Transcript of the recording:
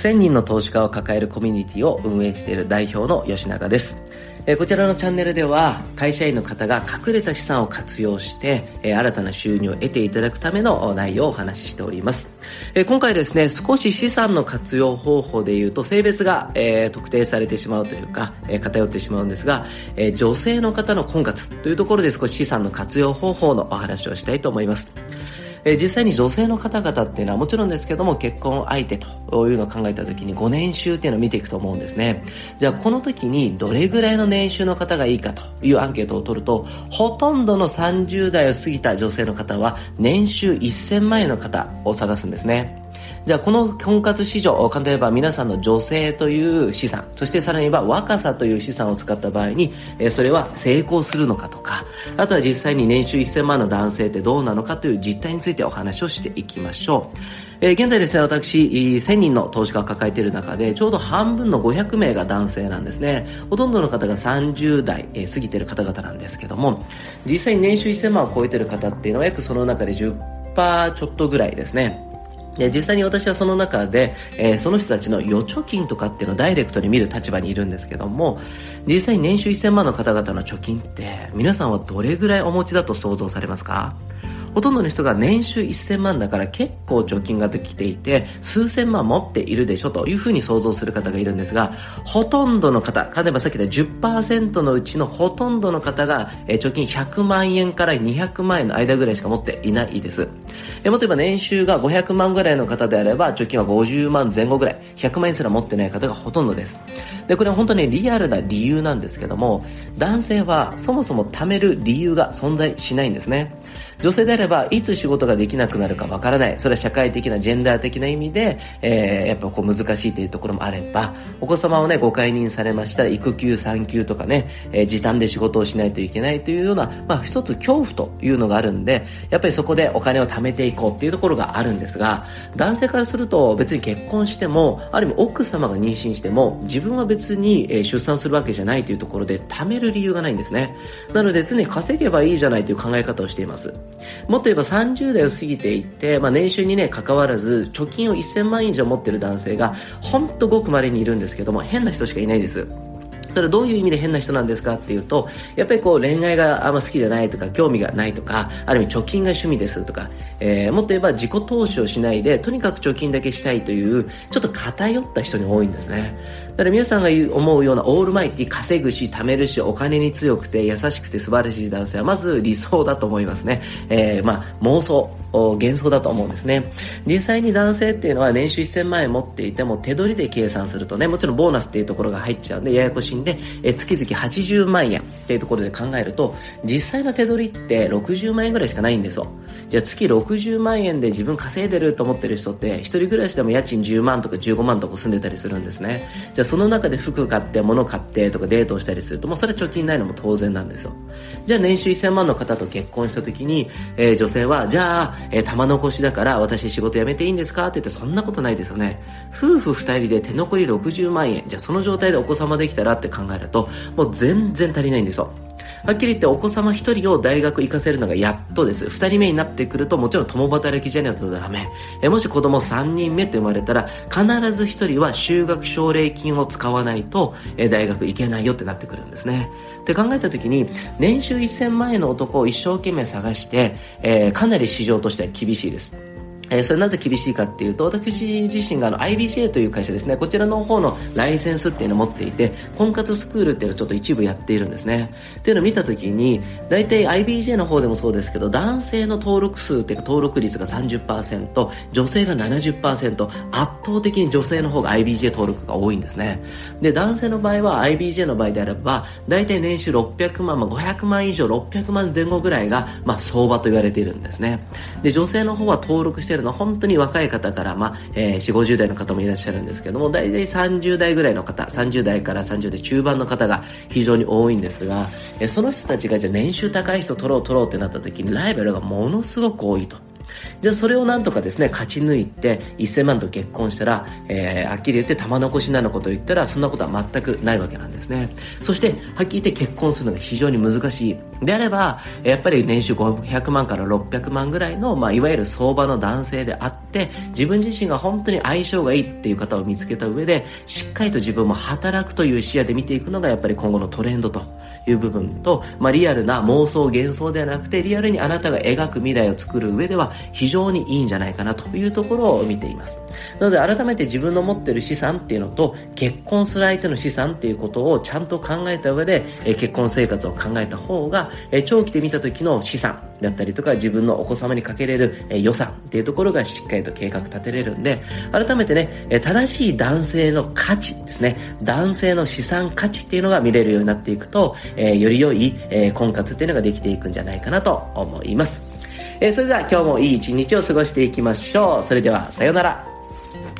1000人の投資家を抱えるコミュニティを運営している代表の吉永です。えこちらのチャンネルでは会社員の方が隠れた資産を活用して、え新たな収入を得ていただくための内容をお話ししております、え今回ですね少し資産の活用方法でいうと性別が、え特定されてしまうというか、え偏ってしまうんですが、え女性の方の婚活というところで少し資産の活用方法のお話をしたいと思います。え実際に女性の方々っていうのはもちろんですけども結婚相手というのを考えた時に5年収っていうのを見ていくと思うんですね。じゃあこの時にどれぐらいの年収の方がいいかというアンケートを取るとほとんどの30代を過ぎた女性の方は年収1000万円の方を探すんですね。じゃあこの婚活市場例えば皆さんの女性という資産そしてさらに言えば若さという資産を使った場合に、えそれは成功するのかとかあとは実際に年収1000万の男性ってどうなのかという実態についてお話をしていきましょうえー、現在ですね、私、1000人の投資家を抱えている中で、ちょうど半分の500名が男性なんですね。ほとんどの方が30代、えー、過ぎている方々なんですけども、実際に年収1000万を超えている方っていうのは約その中で10%ちょっとぐらいですね。で実際に私はその中で、えー、その人たちの預貯金とかっていうのをダイレクトに見る立場にいるんですけども実際に年収1000万の方々の貯金って皆さんはどれぐらいお持ちだと想像されますか？ほとんどの人が年収1000万だから結構貯金ができていて数千万持っているでしょというふうに想像する方がいるんですがほとんどの方例えばさっき言った10%のうちのほとんどの方が、貯金100万円から200万円の間ぐらいしか持っていないです。でもっと言えば年収が500万ぐらいの方であれば貯金は50万前後ぐらい100万円すら持ってない方がほとんどです。でこれは本当にリアルな理由なんですけども男性はそもそも貯める理由が存在しないんですね。女性であればいつ仕事ができなくなるかわからない。それは社会的なジェンダー的な意味で、えー、やっぱこう難しいというところもあれば。お子様をねご解任されましたら育休産休とかね、えー、時短で仕事をしないといけないというような、まあ、一つ恐怖というのがあるんでやっぱりそこでお金を貯めていこうっていうところがあるんですが男性からすると別に結婚してもある意味奥様が妊娠しても自分は別に出産するわけじゃないというところで貯める理由がないんですね。なので常に稼げばいいじゃないという考え方をしています。もっと言えば30代を過ぎていて、まあ、年収にね、関わらず、貯金を1000万円以上持ってる男性が、ほんとごく稀にいるんですけども、変な人しかいないです。それどういう意味で変な人なんですか？っていうと、やっぱりこう恋愛があんま好きじゃないとか、興味がないとか、ある意味貯金が趣味ですとか、えー、もっと言えば自己投資をしないで、とにかく貯金だけしたいという、ちょっと偏った人に多いんですね。だから皆さんが思うようなオールマイティ稼ぐし、貯めるし、お金に強くて優しくて素晴らしい男性はまず理想だと思いますね。えー、まあ妄想。幻想だと思うんですね。実際に男性っていうのは年収1000万円持っていても手取りで計算するとねもちろんボーナスっていうところが入っちゃうんでややこしいんでえ月々80万円っていうところで考えると実際の手取りって60万円ぐらいしかないんですよ。じゃあ月60万円で自分稼いでると思ってる人って一人暮らしでも家賃10万とか15万とか住んでたりするんですねじゃあその中で服買って物買ってとかデートをしたりするともうそれは貯金ないのも当然なんですよじゃあ年収1000万の方と結婚した時に、えー、女性はじゃあえー、玉残しだから私仕事辞めていいんですかって言ってそんなことないですよね。夫婦2人で手残り60万円。じゃあその状態でお子様できたらって考えると、もう全然足りないんですよ。はっきり言ってお子様1人を大学行かせるのがやっとです。2人目になってくるともちろん共働きじゃないとダメ。えもし子供3人目って生まれたら必ず1人は就学奨励金を使わないとえ大学行けないよってなってくるんですね。って考えた時に年収1000万円の男を一生懸命探して、えー、かなり市場としては厳しいです。え、それなぜ厳しいかっていうと私自身があの IBJ という会社ですね。こちらの方のライセンスっていうのを持っていて婚活スクールっていうのをちょっと一部やっているんですね。っていうのを見た時に大体 IBJ の方でもそうですけど男性の登録数っていうか登録率が30%女性が70%圧倒的に女性の方が IBJ 登録が多いんですね。で男性の場合は IBJ の場合であれば大体年収600万、まあ、500万以上600万前後ぐらいが、まあ、相場と言われているんですね。で女性の方は登録してるのは本当に若い方から、まあえー、4 5 0代の方もいらっしゃるんですけども大体30代ぐらいの方30代から30代中盤の方が非常に多いんですが、えー、その人たちがじゃあ年収高い人取ろう取ろうってなった時にライバルがものすごく多いと。じゃあそれをなんとかですね、勝ち抜いて1000万と結婚したら、えー、はっきり言って玉残しなのことを言ったら、そんなことは全くないわけなんですね。そして、はっきり言って結婚するのが非常に難しい。であれば、やっぱり年収500万から600万ぐらいの、まあ、いわゆる相場の男性であって、自分自身が本当に相性がいいっていう方を見つけた上で、しっかりと自分も働くという視野で見ていくのが、やっぱり今後のトレンドという部分と、まあ、リアルな妄想幻想ではなくて、リアルにあなたが描く未来を作る上では、非常にいいんじゃないかなというところを見ています。なので改めて自分の持ってる資産っていうのと結婚する相手の資産っていうことをちゃんと考えた上で、え結婚生活を考えた方が、え長期で見た時の資産だったりとか自分のお子様にかけれる、え予算っていうところがしっかりと計画立てれるんで改めてね、え正しい男性の価値ですね男性の資産価値っていうのが見れるようになっていくと、えより良い、え婚活っていうのができていくんじゃないかなと思いますえそれでは今日もいい一日を過ごしていきましょう。それでは、さようなら。Thank you.